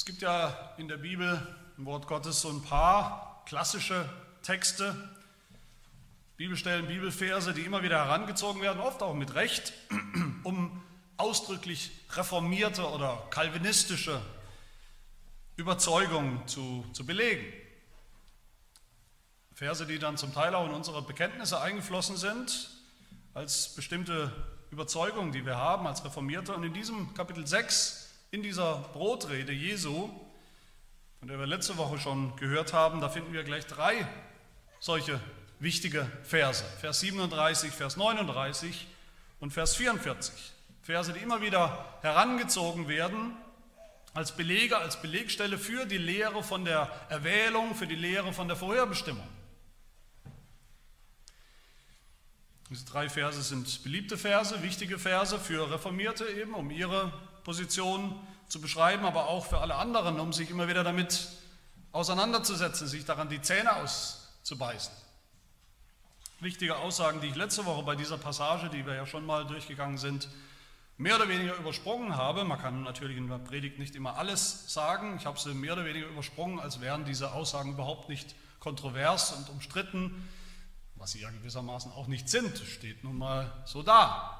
Es gibt ja in der Bibel im Wort Gottes so ein paar klassische Texte, Bibelstellen, Bibelverse, die immer wieder herangezogen werden, oft auch mit Recht, um ausdrücklich reformierte oder kalvinistische Überzeugungen zu, zu belegen. Verse, die dann zum Teil auch in unsere Bekenntnisse eingeflossen sind, als bestimmte Überzeugungen, die wir haben als Reformierte. Und in diesem Kapitel 6, in dieser Brotrede Jesu, von der wir letzte Woche schon gehört haben, da finden wir gleich drei solche wichtige Verse. Vers 37, Vers 39 und Vers 44. Verse, die immer wieder herangezogen werden als Belege, als Belegstelle für die Lehre von der Erwählung, für die Lehre von der Vorherbestimmung. Diese drei Verse sind beliebte Verse, wichtige Verse für Reformierte eben, um ihre Position zu beschreiben, aber auch für alle anderen, um sich immer wieder damit auseinanderzusetzen, sich daran die Zähne auszubeißen. Wichtige Aussagen, die ich letzte Woche bei dieser Passage, die wir ja schon mal durchgegangen sind, mehr oder weniger übersprungen habe. Man kann natürlich in der Predigt nicht immer alles sagen. Ich habe sie mehr oder weniger übersprungen, als wären diese Aussagen überhaupt nicht kontrovers und umstritten, was sie ja gewissermaßen auch nicht sind, steht nun mal so da.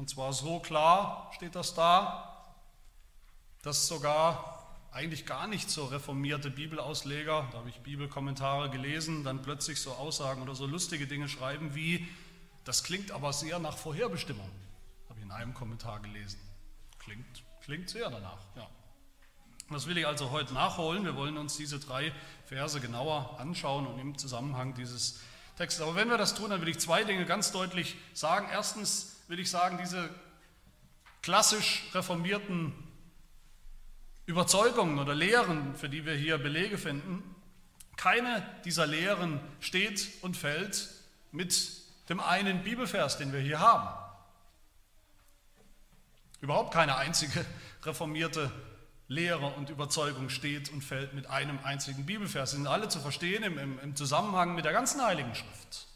Und zwar so klar steht das da, dass sogar eigentlich gar nicht so reformierte Bibelausleger, da habe ich Bibelkommentare gelesen, dann plötzlich so Aussagen oder so lustige Dinge schreiben wie, das klingt aber sehr nach Vorherbestimmung, habe ich in einem Kommentar gelesen. Klingt, klingt sehr danach, ja. Das will ich also heute nachholen. Wir wollen uns diese drei Verse genauer anschauen und im Zusammenhang dieses Textes. Aber wenn wir das tun, dann will ich zwei Dinge ganz deutlich sagen. Erstens will ich sagen, diese klassisch reformierten Überzeugungen oder Lehren, für die wir hier Belege finden, keine dieser Lehren steht und fällt mit dem einen Bibelvers, den wir hier haben. Überhaupt keine einzige reformierte Lehre und Überzeugung steht und fällt mit einem einzigen Bibelvers. Sie sind alle zu verstehen im, im, im Zusammenhang mit der ganzen Heiligen Schrift.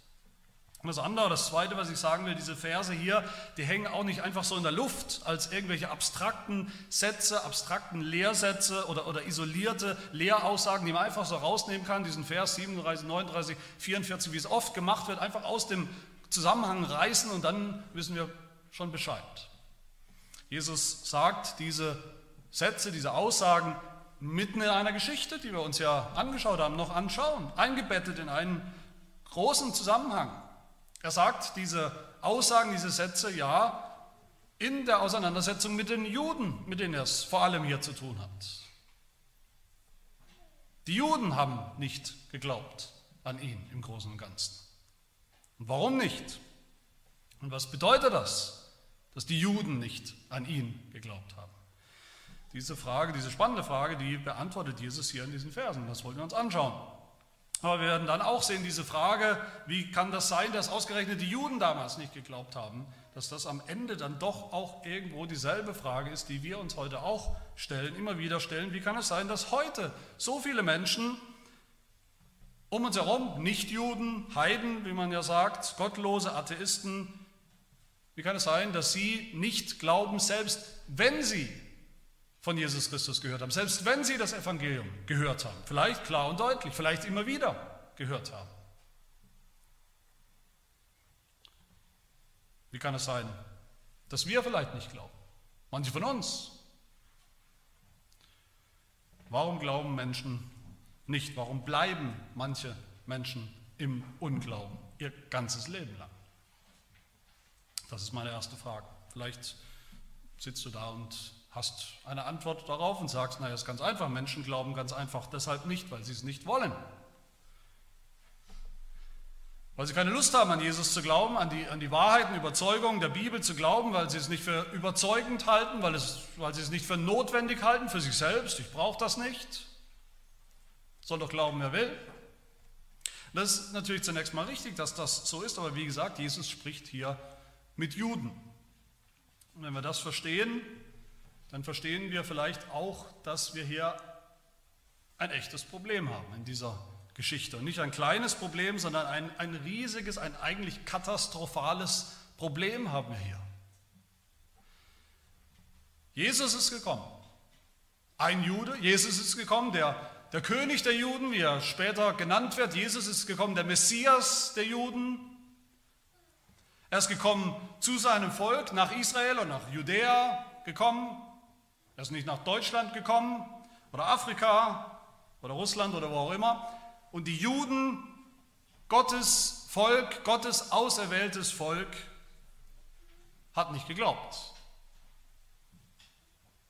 Das andere, das zweite, was ich sagen will, diese Verse hier, die hängen auch nicht einfach so in der Luft als irgendwelche abstrakten Sätze, abstrakten Lehrsätze oder, oder isolierte Lehraussagen, die man einfach so rausnehmen kann, diesen Vers 37, 39, 44, wie es oft gemacht wird, einfach aus dem Zusammenhang reißen und dann wissen wir schon Bescheid. Jesus sagt diese Sätze, diese Aussagen mitten in einer Geschichte, die wir uns ja angeschaut haben, noch anschauen, eingebettet in einen großen Zusammenhang. Er sagt diese Aussagen, diese Sätze ja in der Auseinandersetzung mit den Juden, mit denen er es vor allem hier zu tun hat. Die Juden haben nicht geglaubt an ihn im Großen und Ganzen. Und warum nicht? Und was bedeutet das, dass die Juden nicht an ihn geglaubt haben? Diese Frage, diese spannende Frage, die beantwortet Jesus hier in diesen Versen. Das wollen wir uns anschauen. Aber wir werden dann auch sehen, diese Frage, wie kann das sein, dass ausgerechnet die Juden damals nicht geglaubt haben, dass das am Ende dann doch auch irgendwo dieselbe Frage ist, die wir uns heute auch stellen, immer wieder stellen. Wie kann es sein, dass heute so viele Menschen um uns herum, Nichtjuden, Heiden, wie man ja sagt, gottlose Atheisten, wie kann es sein, dass sie nicht glauben, selbst wenn sie von Jesus Christus gehört haben, selbst wenn sie das Evangelium gehört haben, vielleicht klar und deutlich, vielleicht immer wieder gehört haben. Wie kann es sein, dass wir vielleicht nicht glauben? Manche von uns. Warum glauben Menschen nicht? Warum bleiben manche Menschen im Unglauben ihr ganzes Leben lang? Das ist meine erste Frage. Vielleicht sitzt du da und hast eine Antwort darauf und sagst, naja, ist ganz einfach, Menschen glauben ganz einfach deshalb nicht, weil sie es nicht wollen. Weil sie keine Lust haben, an Jesus zu glauben, an die, an die Wahrheiten, Überzeugungen der Bibel zu glauben, weil sie es nicht für überzeugend halten, weil, es, weil sie es nicht für notwendig halten, für sich selbst. Ich brauche das nicht. Soll doch glauben, wer will. Das ist natürlich zunächst mal richtig, dass das so ist, aber wie gesagt, Jesus spricht hier mit Juden. Und wenn wir das verstehen, dann verstehen wir vielleicht auch, dass wir hier ein echtes Problem haben in dieser Geschichte. Und nicht ein kleines Problem, sondern ein, ein riesiges, ein eigentlich katastrophales Problem haben wir hier. Jesus ist gekommen. Ein Jude, Jesus ist gekommen, der, der König der Juden, wie er später genannt wird. Jesus ist gekommen, der Messias der Juden. Er ist gekommen zu seinem Volk, nach Israel und nach Judäa gekommen. Er ist nicht nach Deutschland gekommen oder Afrika oder Russland oder wo auch immer. Und die Juden, Gottes Volk, Gottes auserwähltes Volk, hat nicht geglaubt.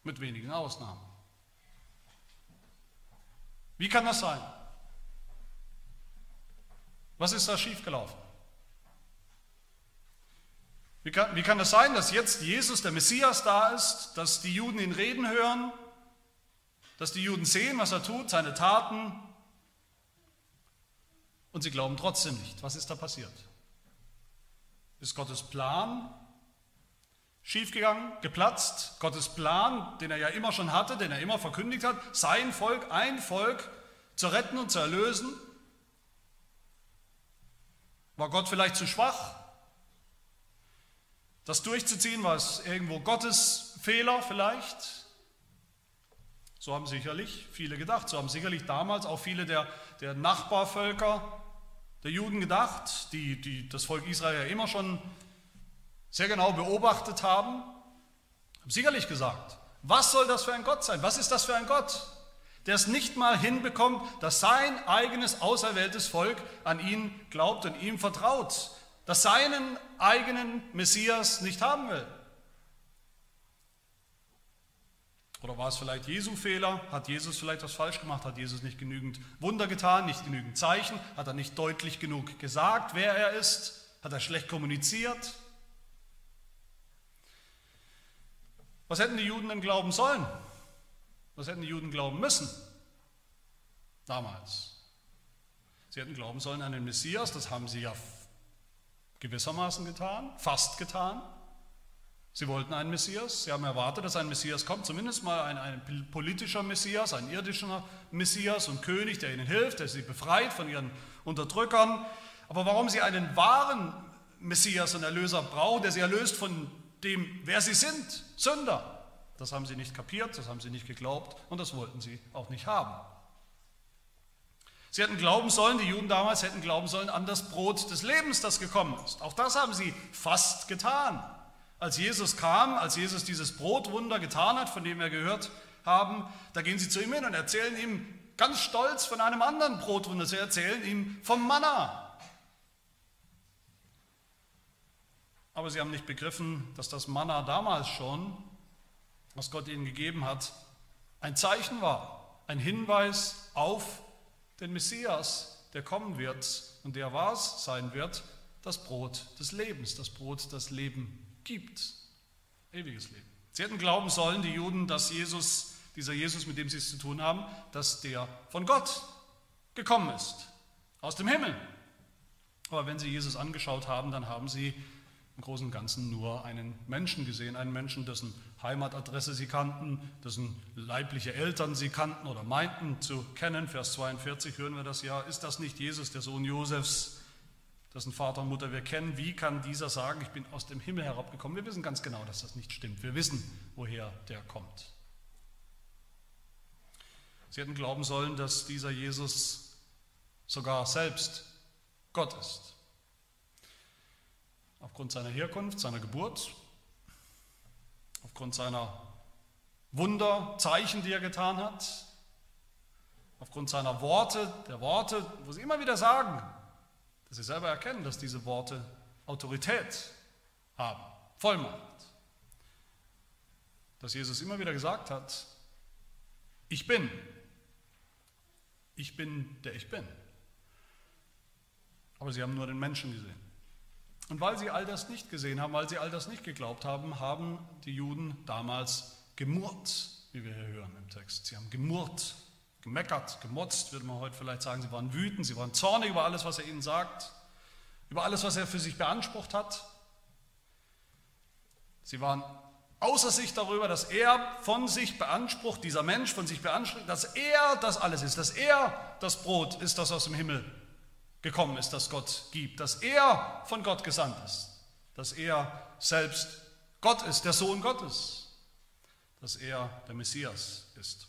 Mit wenigen Ausnahmen. Wie kann das sein? Was ist da schiefgelaufen? Wie kann, wie kann es sein, dass jetzt Jesus, der Messias, da ist, dass die Juden ihn reden hören, dass die Juden sehen, was er tut, seine Taten, und sie glauben trotzdem nicht? Was ist da passiert? Ist Gottes Plan schiefgegangen, geplatzt. Gottes Plan, den er ja immer schon hatte, den er immer verkündigt hat, sein Volk, ein Volk zu retten und zu erlösen. War Gott vielleicht zu schwach, das durchzuziehen? War es irgendwo Gottes Fehler vielleicht? So haben sicherlich viele gedacht. So haben sicherlich damals auch viele der, der Nachbarvölker der Juden gedacht, die, die das Volk Israel ja immer schon sehr genau beobachtet haben, haben sicherlich gesagt, was soll das für ein Gott sein? Was ist das für ein Gott, der es nicht mal hinbekommt, dass sein eigenes auserwähltes Volk an ihn glaubt und ihm vertraut, das seinen eigenen Messias nicht haben will? Oder war es vielleicht Jesu Fehler? Hat Jesus vielleicht was falsch gemacht? Hat Jesus nicht genügend Wunder getan, nicht genügend Zeichen? Hat er nicht deutlich genug gesagt, wer er ist? Hat er schlecht kommuniziert? Was hätten die Juden denn glauben sollen? Was hätten die Juden glauben müssen? Damals. Sie hätten glauben sollen an den Messias, das haben sie ja gewissermaßen getan, fast getan. Sie wollten einen Messias, sie haben erwartet, dass ein Messias kommt, zumindest mal ein, ein, politischer Messias, ein irdischer Messias und König, der ihnen hilft, der sie befreit von ihren Unterdrückern. Aber warum sie einen wahren Messias und Erlöser brauchen, der sie erlöst von dem, wer sie sind, Sünder. Das haben sie nicht kapiert, das haben sie nicht geglaubt und das wollten sie auch nicht haben. Sie hätten glauben sollen, die Juden damals hätten glauben sollen an das Brot des Lebens, das gekommen ist. Auch das haben sie fast getan. Als Jesus kam, als Jesus dieses Brotwunder getan hat, von dem wir gehört haben, da gehen sie zu ihm hin und erzählen ihm ganz stolz von einem anderen Brotwunder. Sie erzählen ihm vom Manna, Aber sie haben nicht begriffen, dass das Manna damals schon, was Gott ihnen gegeben hat, ein Zeichen war, ein Hinweis auf den Messias, der kommen wird und der was sein wird, das Brot des Lebens, das Brot, das Leben gibt, ewiges Leben. Sie hätten glauben sollen, die Juden, dass Jesus, dieser Jesus, mit dem sie es zu tun haben, dass der von Gott gekommen ist, aus dem Himmel. Aber wenn sie Jesus angeschaut haben, dann haben sie im Großen und Ganzen nur einen Menschen gesehen, einen Menschen, dessen Heimatadresse sie kannten, dessen leibliche Eltern sie kannten oder meinten zu kennen. Vers 42 hören wir das ja. Ist das nicht Jesus, der Sohn Josefs, dessen Vater und Mutter wir kennen? Wie kann dieser sagen, ich bin aus dem Himmel herabgekommen? Wir wissen ganz genau, dass das nicht stimmt. Wir wissen, woher der kommt. Sie hätten glauben sollen, dass dieser Jesus sogar selbst Gott ist aufgrund seiner Herkunft, seiner Geburt, aufgrund seiner Wunder, Zeichen, die er getan hat, aufgrund seiner Worte, der Worte, wo sie immer wieder sagen, dass sie selber erkennen, dass diese Worte Autorität haben, Vollmacht. Dass Jesus immer wieder gesagt hat, ich bin, ich bin der ich bin. Aber sie haben nur den Menschen gesehen. Und weil sie all das nicht gesehen haben, weil sie all das nicht geglaubt haben, haben die Juden damals gemurrt, wie wir hier hören im Text. Sie haben gemurrt, gemeckert, gemotzt, würde man heute vielleicht sagen. Sie waren wütend, sie waren zornig über alles, was er ihnen sagt, über alles, was er für sich beansprucht hat. Sie waren außer sich darüber, dass er von sich beansprucht, dieser Mensch von sich beansprucht, dass er das alles ist, dass er das Brot ist, das aus dem Himmel gekommen ist, das Gott gibt, dass er von Gott gesandt ist, dass er selbst Gott ist, der Sohn Gottes, dass er der Messias ist.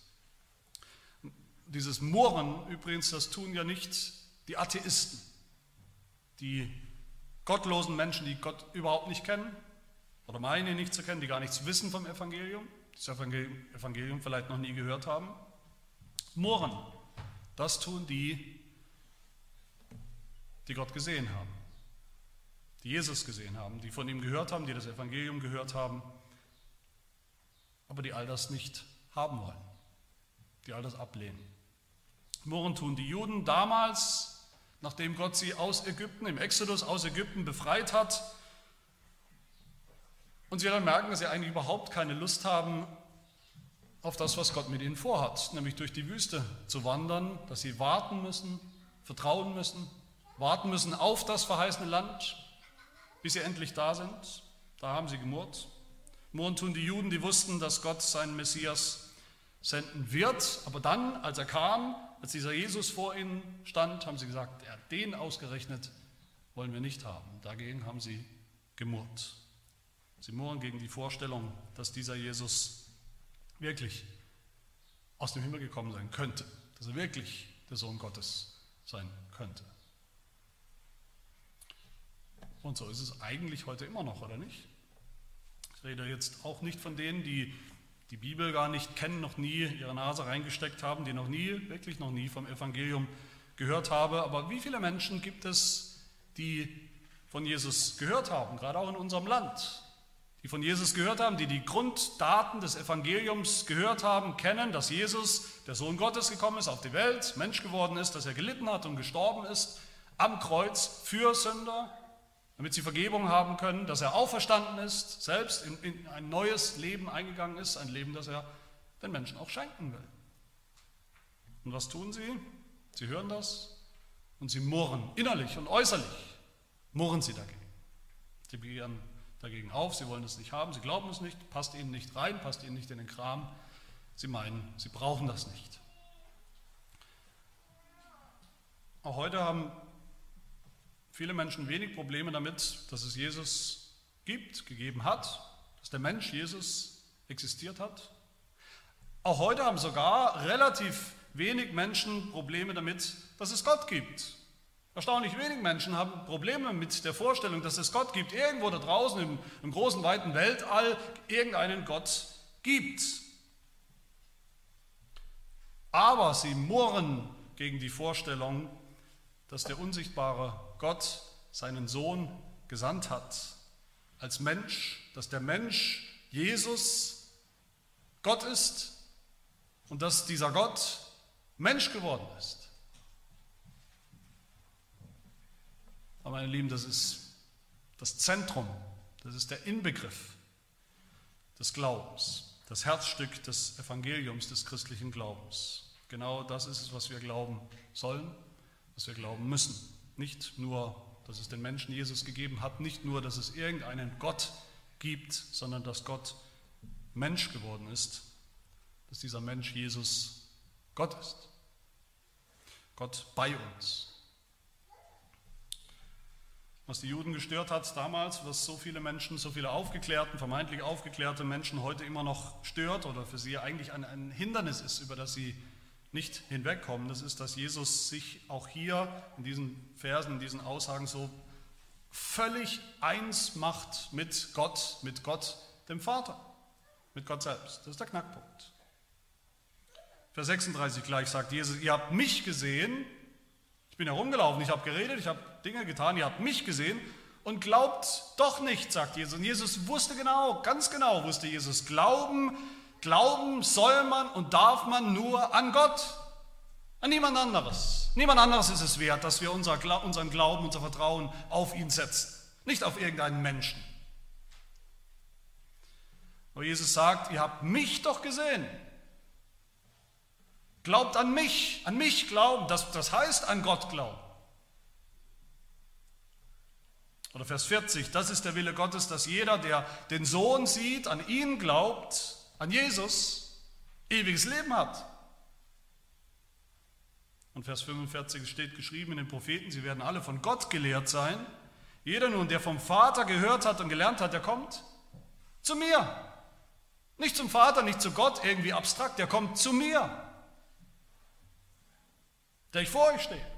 Dieses Murren übrigens, das tun ja nicht die Atheisten, die gottlosen Menschen, die Gott überhaupt nicht kennen oder meinen ihn nicht zu kennen, die gar nichts wissen vom Evangelium, das Evangelium vielleicht noch nie gehört haben. Murren, das tun die, die Gott gesehen haben, die Jesus gesehen haben, die von ihm gehört haben, die das Evangelium gehört haben, aber die all das nicht haben wollen, die all das ablehnen. Murren tun die Juden damals, nachdem Gott sie aus Ägypten, im Exodus aus Ägypten befreit hat, und sie dann merken, dass sie eigentlich überhaupt keine Lust haben auf das, was Gott mit ihnen vorhat, nämlich durch die Wüste zu wandern, dass sie warten müssen, vertrauen müssen, warten müssen auf das verheißene Land, bis sie endlich da sind. Da haben sie gemurrt. Murren tun die Juden, die wussten, dass Gott seinen Messias senden wird. Aber dann, als er kam, als dieser Jesus vor ihnen stand, haben sie gesagt, ja, den ausgerechnet wollen wir nicht haben. Dagegen haben sie gemurrt. Sie murren gegen die Vorstellung, dass dieser Jesus wirklich aus dem Himmel gekommen sein könnte, dass er wirklich der Sohn Gottes sein könnte. Und so ist es eigentlich heute immer noch, oder nicht? Ich rede jetzt auch nicht von denen, die die Bibel gar nicht kennen, noch nie ihre Nase reingesteckt haben, die noch nie, wirklich noch nie vom Evangelium gehört haben. Aber wie viele Menschen gibt es, die von Jesus gehört haben, gerade auch in unserem Land? die von Jesus gehört haben, die die Grunddaten des Evangeliums gehört haben, kennen, dass Jesus, der Sohn Gottes, gekommen ist auf die Welt, Mensch geworden ist, dass er gelitten hat und gestorben ist am Kreuz für Sünder, damit sie Vergebung haben können, dass er auferstanden ist, selbst in, in ein neues Leben eingegangen ist, ein Leben, das er den Menschen auch schenken will. Und was tun sie? Sie hören das und sie murren, innerlich und äußerlich murren sie dagegen. Sie begehren dagegen auf, sie wollen es nicht haben, sie glauben es nicht, passt ihnen nicht rein, passt ihnen nicht in den Kram, sie meinen, sie brauchen das nicht. Auch heute haben viele Menschen wenig Probleme damit, dass es Jesus gibt, gegeben hat, dass der Mensch Jesus existiert hat. Auch heute haben sogar relativ wenig Menschen Probleme damit, dass es Gott gibt, Erstaunlich wenig Menschen haben Probleme mit der Vorstellung, dass es Gott gibt. Irgendwo da draußen im, im großen, weiten Weltall irgendeinen Gott gibt. Aber sie murren gegen die Vorstellung, dass der unsichtbare Gott seinen Sohn gesandt hat als Mensch, dass der Mensch Jesus Gott ist und dass dieser Gott Mensch geworden ist. Aber meine Lieben, das ist das Zentrum, das ist der Inbegriff des Glaubens, das Herzstück des Evangeliums des christlichen Glaubens. Genau das ist es, was wir glauben sollen, was wir glauben müssen. Nicht nur, dass es den Menschen Jesus gegeben hat, nicht nur, dass es irgendeinen Gott gibt, sondern dass Gott Mensch geworden ist, dass dieser Mensch Jesus Gott ist. Gott bei uns. Was die Juden gestört hat damals, was so viele Menschen, so viele aufgeklärten, vermeintlich aufgeklärte Menschen heute immer noch stört oder für sie eigentlich ein, ein Hindernis ist, über das sie nicht hinwegkommen, das ist, dass Jesus sich auch hier in diesen Versen, in diesen Aussagen so völlig eins macht mit Gott, mit Gott, dem Vater, mit Gott selbst. Das ist der Knackpunkt. Vers 36 gleich sagt Jesus, ihr habt mich gesehen, ich bin herumgelaufen, ich habe geredet, ich habe Dinge getan, ihr habt mich gesehen und glaubt doch nicht, sagt Jesus. Und Jesus wusste genau, ganz genau wusste Jesus, glauben, glauben soll man und darf man nur an Gott, an niemand anderes. Niemand anderes ist es wert, dass wir unser, unseren Glauben, unser Vertrauen auf ihn setzen, nicht auf irgendeinen Menschen. Wo Jesus sagt, ihr habt mich doch gesehen. Glaubt an mich, an mich glauben, das, das heißt an Gott glauben. Oder Vers 40, das ist der Wille Gottes, dass jeder, der den Sohn sieht, an ihn glaubt, an Jesus, ewiges Leben hat. Und Vers 45 steht geschrieben in den Propheten, sie werden alle von Gott gelehrt sein. Jeder nun, der vom Vater gehört hat und gelernt hat, der kommt zu mir. Nicht zum Vater, nicht zu Gott, irgendwie abstrakt. Der kommt zu mir, der ich vor euch stehe.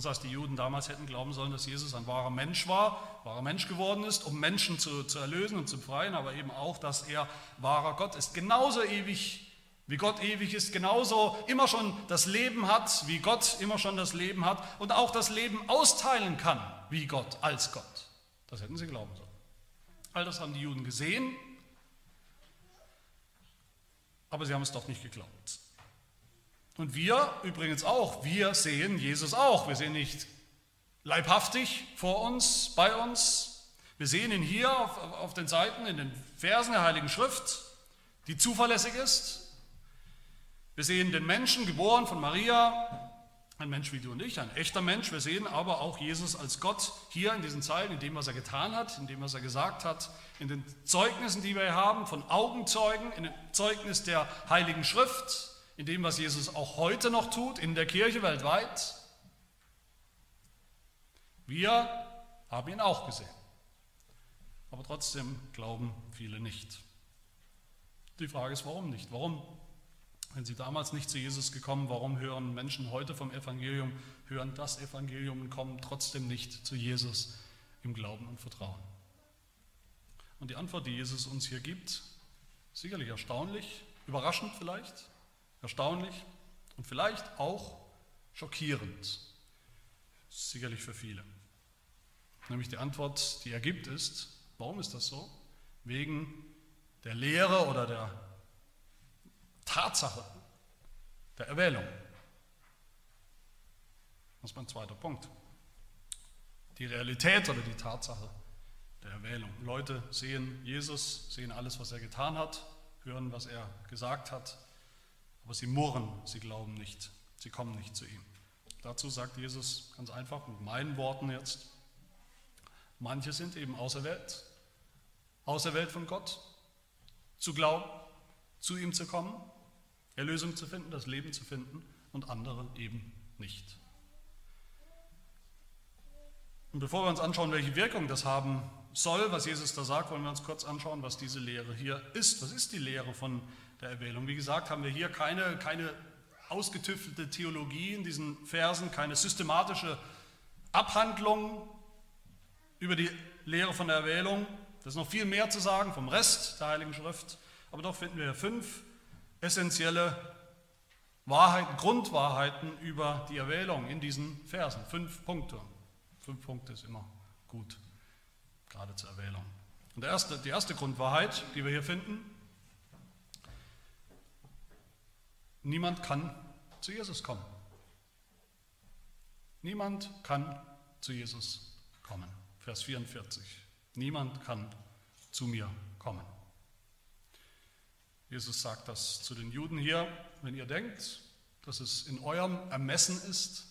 Das heißt, die Juden damals hätten glauben sollen, dass Jesus ein wahrer Mensch war, wahrer Mensch geworden ist, um Menschen zu, zu erlösen und zu befreien, aber eben auch, dass er wahrer Gott ist. Genauso ewig, wie Gott ewig ist, genauso immer schon das Leben hat, wie Gott immer schon das Leben hat und auch das Leben austeilen kann, wie Gott, als Gott. Das hätten sie glauben sollen. All das haben die Juden gesehen, aber sie haben es doch nicht geglaubt. Und wir übrigens auch, wir sehen Jesus auch. Wir sehen nicht leibhaftig vor uns, bei uns. Wir sehen ihn hier auf, auf den Seiten, in den Versen der Heiligen Schrift, die zuverlässig ist. Wir sehen den Menschen, geboren von Maria, ein Mensch wie du und ich, ein echter Mensch. Wir sehen aber auch Jesus als Gott hier in diesen Zeilen, in dem, was er getan hat, in dem, was er gesagt hat, in den Zeugnissen, die wir haben, von Augenzeugen, in dem Zeugnis der Heiligen Schrift, in dem, was Jesus auch heute noch tut, in der Kirche weltweit. Wir haben ihn auch gesehen. Aber trotzdem glauben viele nicht. Die Frage ist, warum nicht? Warum, wenn sie damals nicht zu Jesus gekommen, warum hören Menschen heute vom Evangelium, hören das Evangelium und kommen trotzdem nicht zu Jesus im Glauben und Vertrauen? Und die Antwort, die Jesus uns hier gibt, sicherlich erstaunlich, überraschend vielleicht, Erstaunlich und vielleicht auch schockierend. Sicherlich für viele. Nämlich die Antwort, die er gibt, ist, warum ist das so? Wegen der Lehre oder der Tatsache der Erwählung. Das ist mein zweiter Punkt. Die Realität oder die Tatsache der Erwählung. Leute sehen Jesus, sehen alles, was er getan hat, hören, was er gesagt hat, aber sie murren, sie glauben nicht, sie kommen nicht zu ihm. Dazu sagt Jesus ganz einfach mit meinen Worten jetzt, manche sind eben auserwählt, auserwählt von Gott, zu glauben, zu ihm zu kommen, Erlösung zu finden, das Leben zu finden und andere eben nicht. Und bevor wir uns anschauen, welche Wirkung das haben soll, was Jesus da sagt, wollen wir uns kurz anschauen, was diese Lehre hier ist. Was ist die Lehre von der Erwählung. Wie gesagt, haben wir hier keine, keine ausgetüftelte Theologie in diesen Versen, keine systematische Abhandlung über die Lehre von der Erwählung. Das ist noch viel mehr zu sagen vom Rest der Heiligen Schrift. Aber doch finden wir fünf essentielle Wahrheiten, Grundwahrheiten über die Erwählung in diesen Versen. Fünf Punkte. Fünf Punkte ist immer gut, gerade zur Erwählung. Und erste, die erste Grundwahrheit, die wir hier finden, Niemand kann zu Jesus kommen. Niemand kann zu Jesus kommen. Vers 44. Niemand kann zu mir kommen. Jesus sagt das zu den Juden hier, wenn ihr denkt, dass es in eurem Ermessen ist,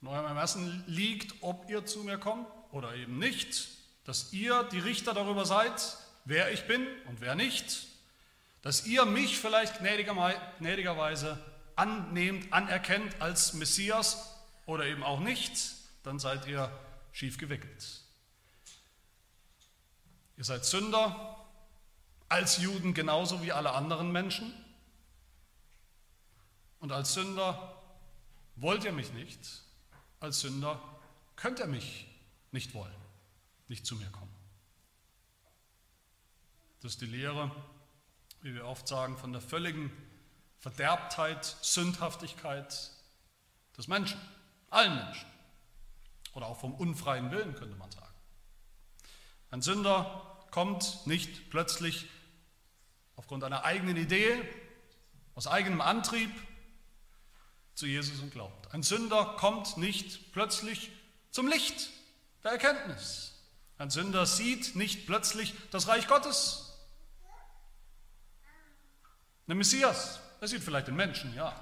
in eurem Ermessen liegt, ob ihr zu mir kommt oder eben nicht, dass ihr die Richter darüber seid, wer ich bin und wer nicht, dass ihr mich vielleicht gnädigerweise annehmt, anerkennt als Messias oder eben auch nicht, dann seid ihr schief gewickelt. Ihr seid Sünder, als Juden genauso wie alle anderen Menschen. Und als Sünder wollt ihr mich nicht, als Sünder könnt ihr mich nicht wollen, nicht zu mir kommen. Das ist die Lehre wie wir oft sagen, von der völligen Verderbtheit, Sündhaftigkeit des Menschen, allen Menschen. Oder auch vom unfreien Willen, könnte man sagen. Ein Sünder kommt nicht plötzlich aufgrund einer eigenen Idee, aus eigenem Antrieb zu Jesus und glaubt. Ein Sünder kommt nicht plötzlich zum Licht der Erkenntnis. Ein Sünder sieht nicht plötzlich das Reich Gottes der Messias, er sieht vielleicht den Menschen, ja,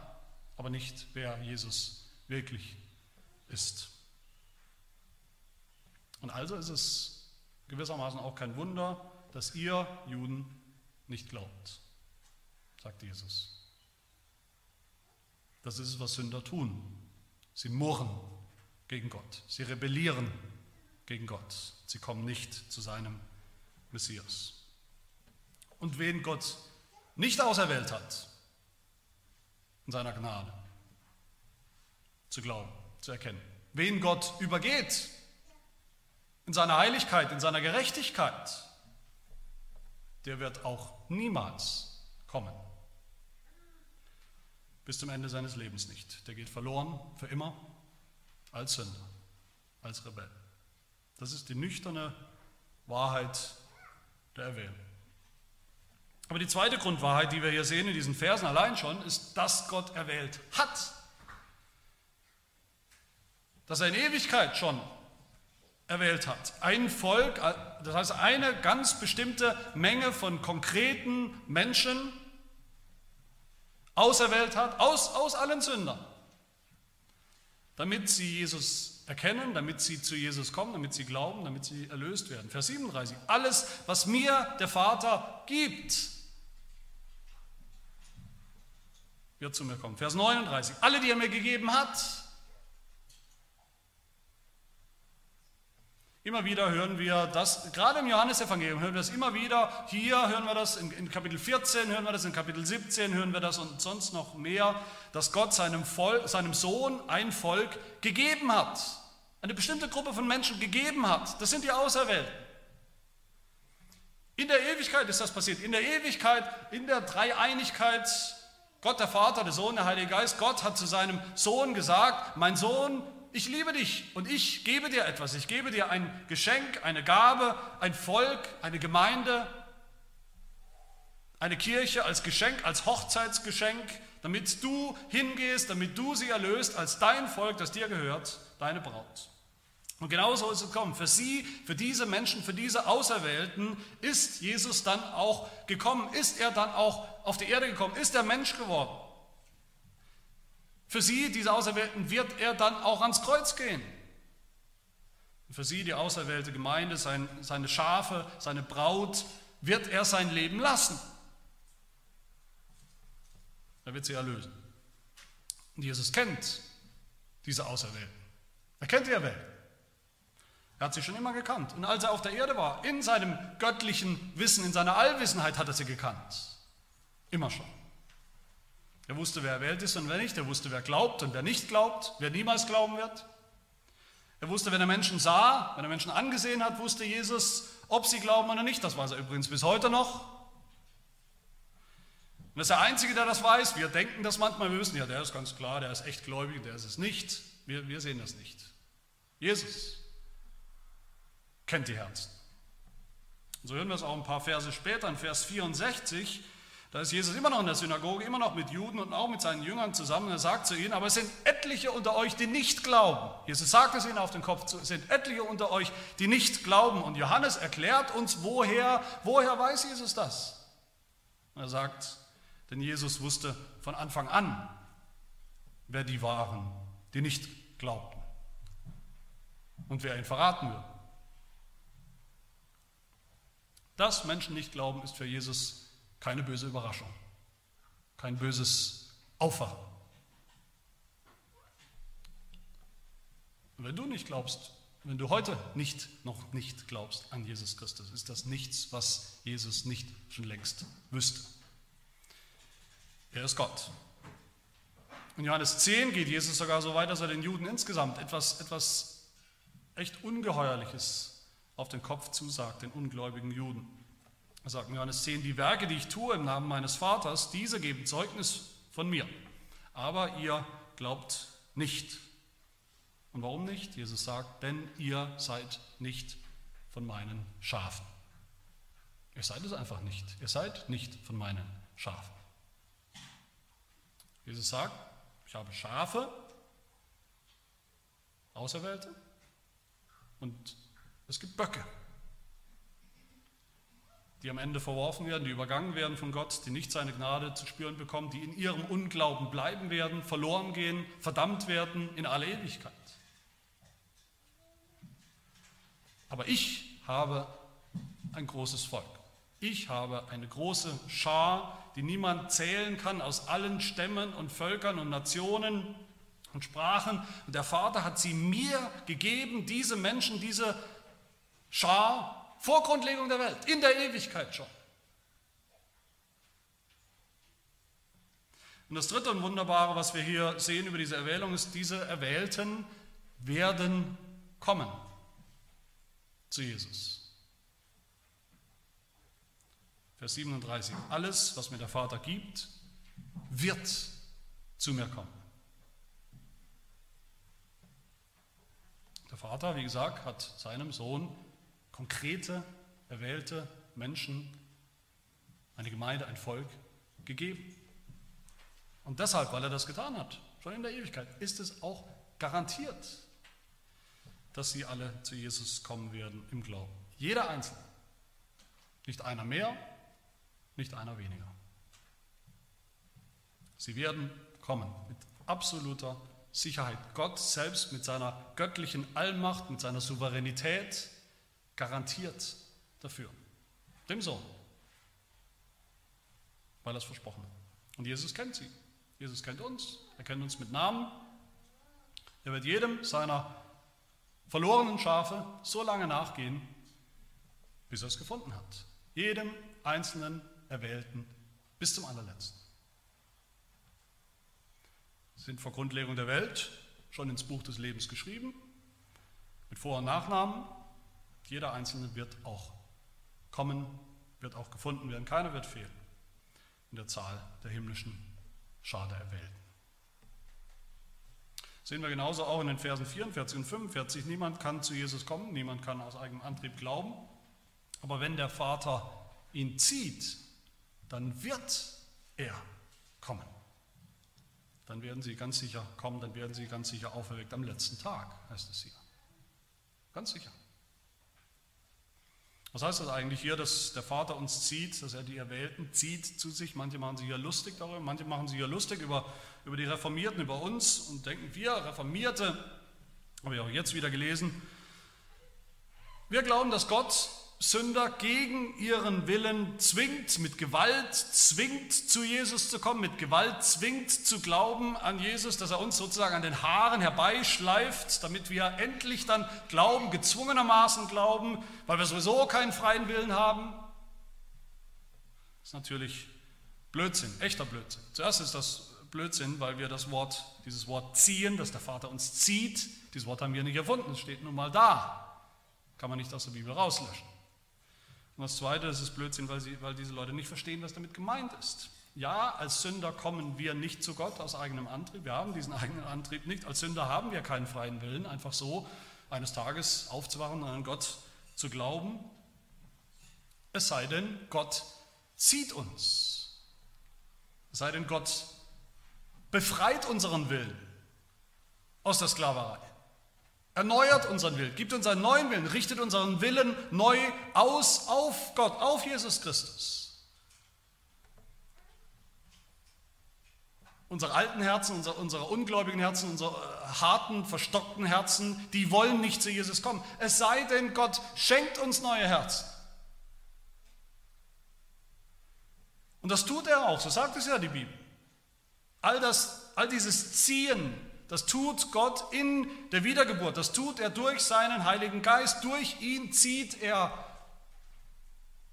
aber nicht, wer Jesus wirklich ist. Und also ist es gewissermaßen auch kein Wunder, dass ihr Juden nicht glaubt, sagt Jesus. Das ist es, was Sünder tun. Sie murren gegen Gott, sie rebellieren gegen Gott, sie kommen nicht zu seinem Messias. und wen Gott nicht auserwählt hat in seiner Gnade zu glauben, zu erkennen. Wen Gott übergeht in seiner Heiligkeit, in seiner Gerechtigkeit, der wird auch niemals kommen. Bis zum Ende seines Lebens nicht. Der geht verloren für immer als Sünder, als Rebell. Das ist die nüchterne Wahrheit der Erwählung. Aber die zweite Grundwahrheit, die wir hier sehen in diesen Versen allein schon, ist, dass Gott erwählt hat. Dass er in Ewigkeit schon erwählt hat. Ein Volk, das heißt eine ganz bestimmte Menge von konkreten Menschen auserwählt hat, aus, aus allen Sündern, damit sie Jesus erkennen, damit sie zu Jesus kommen, damit sie glauben, damit sie erlöst werden. Vers 37, alles, was mir der Vater gibt, wird zu mir kommen. Vers 39, alle, die er mir gegeben hat, Immer wieder hören wir das, gerade im Johannesevangelium hören wir das immer wieder. Hier hören wir das, in, Kapitel 14 hören wir das, in Kapitel 17 hören wir das und sonst noch mehr, dass Gott seinem, Volk, seinem Sohn ein Volk gegeben hat. Eine bestimmte Gruppe von Menschen gegeben hat. Das sind die Auserwählten. In der Ewigkeit ist das passiert. In der Ewigkeit, in der Dreieinigkeit, Gott der Vater, der Sohn, der Heilige Geist, Gott hat zu seinem Sohn gesagt, mein Sohn, ich liebe dich und ich gebe dir etwas. Ich gebe dir ein Geschenk, eine Gabe, ein Volk, eine Gemeinde, eine Kirche als Geschenk, als Hochzeitsgeschenk, damit du hingehst, damit du sie erlöst als dein Volk, das dir gehört, deine Braut. Und genauso ist es gekommen. Für sie, für diese Menschen, für diese Auserwählten ist Jesus dann auch gekommen, ist er dann auch auf die Erde gekommen, ist er Mensch geworden. Für sie, diese Auserwählten, wird er dann auch ans Kreuz gehen. Und für sie, die auserwählte Gemeinde, sein, seine Schafe, seine Braut, wird er sein Leben lassen. Er wird sie erlösen. Und Jesus kennt diese Auserwählten. Er kennt die Erwählten. Er hat sie schon immer gekannt. Und als er auf der Erde war, in seinem göttlichen Wissen, in seiner Allwissenheit hat er sie gekannt. Immer schon. Er wusste, wer erwählt ist und wer nicht. Er wusste, wer glaubt und wer nicht glaubt, wer niemals glauben wird. Er wusste, wenn er Menschen sah, wenn er Menschen angesehen hat, wusste Jesus, ob sie glauben oder nicht. Das weiß er übrigens bis heute noch. Und das ist der Einzige, der das weiß. Wir denken das manchmal, wir wissen, ja, der ist ganz klar, der ist echt gläubig, der ist es nicht. Wir, wir sehen das nicht. Jesus kennt die Herzen. Und so hören wir es auch ein paar Verse später, in Vers 64. Da ist Jesus immer noch in der Synagoge, immer noch mit Juden und auch mit seinen Jüngern zusammen. Er sagt zu ihnen, aber es sind etliche unter euch, die nicht glauben. Jesus sagt es ihnen auf den Kopf zu, es sind etliche unter euch, die nicht glauben. Und Johannes erklärt uns, woher, woher weiß Jesus das? Und er sagt, denn Jesus wusste von Anfang an, wer die waren, die nicht glaubten. Und wer ihn verraten würde. Dass Menschen nicht glauben, ist für Jesus keine böse Überraschung, kein böses Aufwachen. Wenn du nicht glaubst, wenn du heute nicht, noch nicht glaubst an Jesus Christus, ist das nichts, was Jesus nicht schon längst wüsste. Er ist Gott. In Johannes 10 geht Jesus sogar so weit, dass er den Juden insgesamt etwas, etwas echt Ungeheuerliches auf den Kopf zusagt, den ungläubigen Juden. Er sagt in Johannes 10, die Werke, die ich tue im Namen meines Vaters, diese geben Zeugnis von mir. Aber ihr glaubt nicht. Und warum nicht? Jesus sagt, denn ihr seid nicht von meinen Schafen. Ihr seid es einfach nicht. Ihr seid nicht von meinen Schafen. Jesus sagt, ich habe Schafe, Auserwählte, und es gibt Böcke, die am Ende verworfen werden, die übergangen werden von Gott, die nicht seine Gnade zu spüren bekommen, die in ihrem Unglauben bleiben werden, verloren gehen, verdammt werden in alle Ewigkeit. Aber ich habe ein großes Volk. Ich habe eine große Schar, die niemand zählen kann aus allen Stämmen und Völkern und Nationen und Sprachen. Und der Vater hat sie mir gegeben, diese Menschen, diese Schar vor Grundlegung der Welt, in der Ewigkeit schon. Und das dritte und wunderbare, was wir hier sehen über diese Erwählung, ist, diese Erwählten werden kommen zu Jesus. Vers 37. Alles, was mir der Vater gibt, wird zu mir kommen. Der Vater, wie gesagt, hat seinem Sohn konkrete, erwählte Menschen, eine Gemeinde, ein Volk gegeben. Und deshalb, weil er das getan hat, schon in der Ewigkeit, ist es auch garantiert, dass sie alle zu Jesus kommen werden im Glauben. Jeder Einzelne. Nicht einer mehr, nicht einer weniger. Sie werden kommen mit absoluter Sicherheit. Gott selbst mit seiner göttlichen Allmacht, mit seiner Souveränität garantiert dafür. Dem Sohn. Weil er es versprochen hat. Und Jesus kennt sie. Jesus kennt uns. Er kennt uns mit Namen. Er wird jedem seiner verlorenen Schafe so lange nachgehen, bis er es gefunden hat. Jedem einzelnen Erwählten bis zum allerletzten. Sie sind vor Grundlegung der Welt schon ins Buch des Lebens geschrieben, mit Vor- und Nachnamen. Jeder Einzelne wird auch kommen, wird auch gefunden werden. Keiner wird fehlen in der Zahl der himmlischen Schar der Erwählten. Sehen wir genauso auch in den Versen 44 und 45. Niemand kann zu Jesus kommen, niemand kann aus eigenem Antrieb glauben. Aber wenn der Vater ihn zieht, dann wird er kommen. Dann werden sie ganz sicher kommen, dann werden sie ganz sicher auferweckt am letzten Tag, heißt es hier. Ganz sicher. Was heißt das eigentlich hier, dass der Vater uns zieht, dass er die Erwählten zieht zu sich? Manche machen sich ja lustig darüber, manche machen sich ja lustig über, über die Reformierten, über uns und denken, wir Reformierte, habe ich auch jetzt wieder gelesen, wir glauben, dass Gott Sünder gegen ihren Willen zwingt, mit Gewalt zwingt, zu Jesus zu kommen, mit Gewalt zwingt zu glauben an Jesus, dass er uns sozusagen an den Haaren herbeischleift, damit wir endlich dann glauben, gezwungenermaßen glauben, weil wir sowieso keinen freien Willen haben. Das ist natürlich Blödsinn, echter Blödsinn. Zuerst ist das Blödsinn, weil wir das Wort, dieses Wort ziehen, dass der Vater uns zieht, dieses Wort haben wir nicht erfunden, es steht nun mal da. Kann man nicht aus der Bibel rauslöschen. Und das Zweite, das ist Blödsinn, weil, sie, weil diese Leute nicht verstehen, was damit gemeint ist. Ja, als Sünder kommen wir nicht zu Gott aus eigenem Antrieb. Wir haben diesen eigenen Antrieb nicht. Als Sünder haben wir keinen freien Willen, einfach so eines Tages aufzuwachen und an Gott zu glauben. Es sei denn, Gott zieht uns. Es sei denn, Gott befreit unseren Willen aus der Sklaverei. Erneuert unseren Willen, gibt uns einen neuen Willen, richtet unseren Willen neu aus auf Gott, auf Jesus Christus. Unsere alten Herzen, unsere, unsere ungläubigen Herzen, unsere äh, harten, verstockten Herzen, die wollen nicht zu Jesus kommen. Es sei denn, Gott schenkt uns neue Herzen. Und das tut er auch, so sagt es ja die Bibel. All, das, all dieses Ziehen das tut Gott in der Wiedergeburt. Das tut er durch seinen Heiligen Geist. Durch ihn zieht er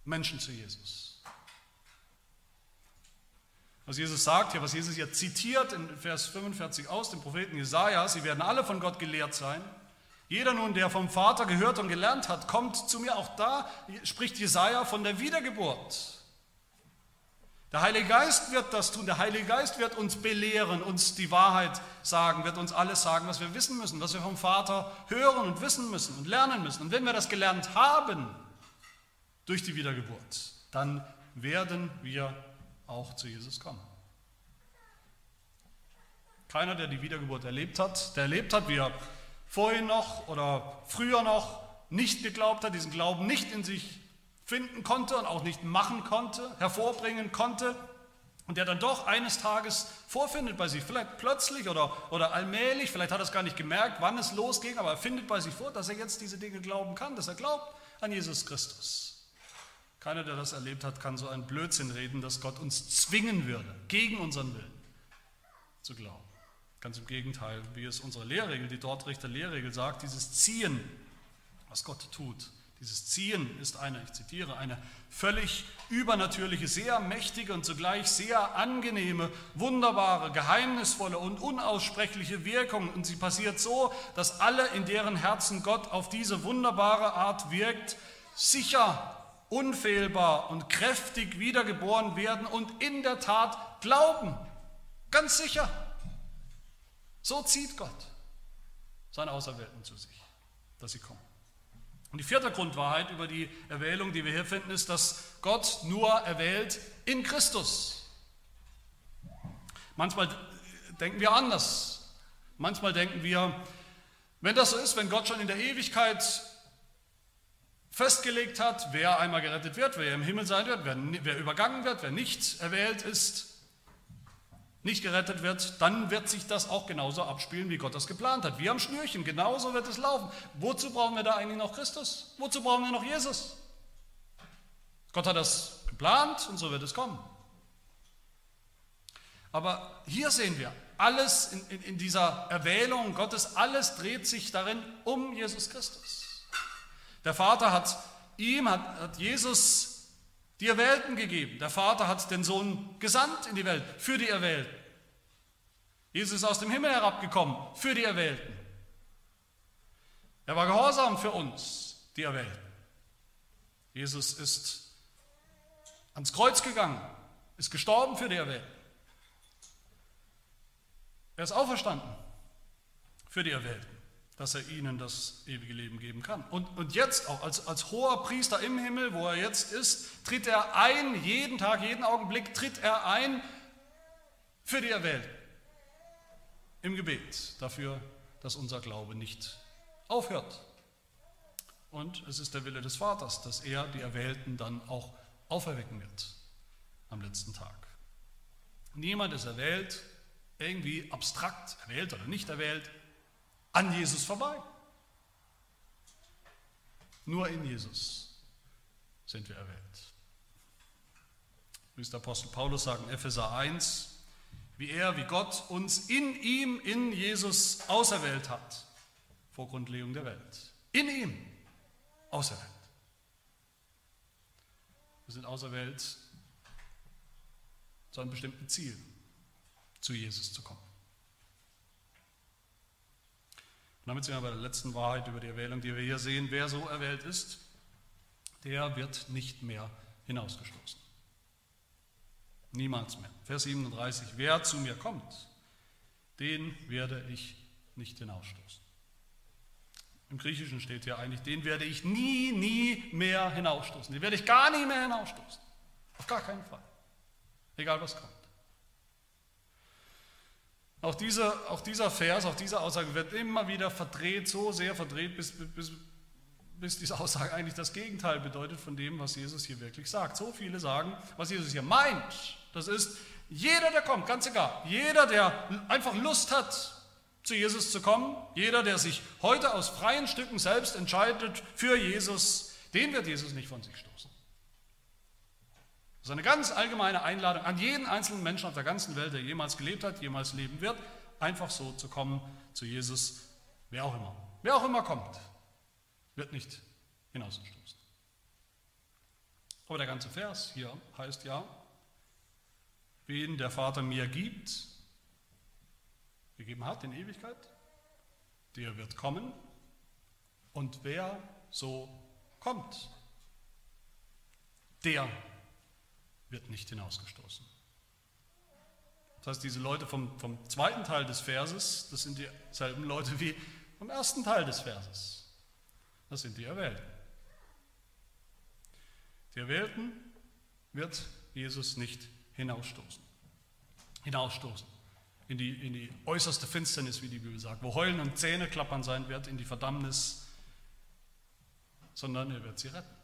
Menschen zu Jesus. Was Jesus sagt hier, was Jesus hier zitiert in Vers 45 aus dem Propheten Jesaja, sie werden alle von Gott gelehrt sein. Jeder nun, der vom Vater gehört und gelernt hat, kommt zu mir. Auch da spricht Jesaja von der Wiedergeburt. Der Heilige Geist wird das tun. Der Heilige Geist wird uns belehren, uns die Wahrheit sagen, wird uns alles sagen, was wir wissen müssen, was wir vom Vater hören und wissen müssen und lernen müssen. Und wenn wir das gelernt haben durch die Wiedergeburt, dann werden wir auch zu Jesus kommen. Keiner, der die Wiedergeburt erlebt hat, der erlebt hat, wie er vorhin noch oder früher noch nicht geglaubt hat, diesen Glauben nicht in sich finden konnte und auch nicht machen konnte, hervorbringen konnte und der dann doch eines Tages vorfindet bei sich, vielleicht plötzlich oder, oder allmählich, vielleicht hat er es gar nicht gemerkt, wann es losging, aber er findet bei sich vor, dass er jetzt diese Dinge glauben kann, dass er glaubt an Jesus Christus. Keiner, der das erlebt hat, kann so einen Blödsinn reden, dass Gott uns zwingen würde, gegen unseren Willen zu glauben. Ganz im Gegenteil, wie es unsere Lehrregel, die Dortrichter Lehrregel sagt, dieses Ziehen, was Gott tut, Dieses Ziehen ist eine, ich zitiere, eine völlig übernatürliche, sehr mächtige und zugleich sehr angenehme, wunderbare, geheimnisvolle und unaussprechliche Wirkung. Und sie passiert so, dass alle, in deren Herzen Gott auf diese wunderbare Art wirkt, sicher, unfehlbar und kräftig wiedergeboren werden und in der Tat glauben. Ganz sicher. So zieht Gott seine Auserwählten zu sich, dass sie kommen. Und die vierte Grundwahrheit über die Erwählung, die wir hier finden, ist, dass Gott nur erwählt in Christus. Manchmal denken wir anders. Manchmal denken wir, wenn das so ist, wenn Gott schon in der Ewigkeit festgelegt hat, wer einmal gerettet wird, wer im Himmel sein wird, wer, wer übergangen wird, wer nicht erwählt ist, nicht gerettet wird, dann wird sich das auch genauso abspielen, wie Gott das geplant hat. Wie am Schnürchen, genauso wird es laufen. Wozu brauchen wir da eigentlich noch Christus? Wozu brauchen wir noch Jesus? Gott hat das geplant und so wird es kommen. Aber hier sehen wir, alles in, in, in dieser Erwählung Gottes, alles dreht sich darin um Jesus Christus. Der Vater hat ihm, hat, hat Jesus die Erwählten gegeben. Der Vater hat den Sohn gesandt in die Welt für die Erwählten. Jesus ist aus dem Himmel herabgekommen für die Erwählten. Er war gehorsam für uns, die Erwählten. Jesus ist ans Kreuz gegangen, ist gestorben für die Erwählten. Er ist auferstanden für die Erwählten dass er ihnen das ewige Leben geben kann. Und, und jetzt auch als, als hoher Priester im Himmel, wo er jetzt ist, tritt er ein, jeden Tag, jeden Augenblick tritt er ein für die Erwählten. Im Gebet dafür, dass unser Glaube nicht aufhört. Und es ist der Wille des Vaters, dass er die Erwählten dann auch auferwecken wird am letzten Tag. Niemand ist erwählt, irgendwie abstrakt, erwählt oder nicht erwählt, an Jesus vorbei. Nur in Jesus sind wir erwählt. Wie es der Apostel Paulus sagt in Epheser 1, wie er, wie Gott uns in ihm, in Jesus auserwählt hat, vor Grundlegung der Welt. In ihm auserwählt. Wir sind auserwählt zu einem bestimmten Ziel, zu Jesus zu kommen. Und damit sind wir bei der letzten Wahrheit über die Erwählung, die wir hier sehen. Wer so erwählt ist, der wird nicht mehr hinausgestoßen. Niemals mehr. Vers 37. Wer zu mir kommt, den werde ich nicht hinausstoßen. Im Griechischen steht hier eigentlich, den werde ich nie, nie mehr hinausstoßen. Den werde ich gar nie mehr hinausstoßen. Auf gar keinen Fall. Egal was kommt. Auch, diese, auch dieser Vers, auch diese Aussage wird immer wieder verdreht, so sehr verdreht, bis, bis, bis diese Aussage eigentlich das Gegenteil bedeutet von dem, was Jesus hier wirklich sagt. So viele sagen, was Jesus hier meint, das ist, jeder, der kommt, ganz egal, jeder, der einfach Lust hat, zu Jesus zu kommen, jeder, der sich heute aus freien Stücken selbst entscheidet für Jesus, den wird Jesus nicht von sich stoßen. Das ist eine ganz allgemeine Einladung an jeden einzelnen Menschen auf der ganzen Welt, der jemals gelebt hat, jemals leben wird, einfach so zu kommen zu Jesus, wer auch immer. Wer auch immer kommt, wird nicht hinausgestoßen. Aber der ganze Vers hier heißt ja, wen der Vater mir gibt, gegeben hat in Ewigkeit, der wird kommen. Und wer so kommt, der wird nicht hinausgestoßen. Das heißt, diese Leute vom, vom zweiten Teil des Verses, das sind dieselben Leute wie vom ersten Teil des Verses. Das sind die Erwählten. Die Erwählten wird Jesus nicht hinausstoßen. Hinausstoßen. In die, in die äußerste Finsternis, wie die Bibel sagt, wo Heulen und Zähne klappern sein wird, in die Verdammnis, sondern er wird sie retten.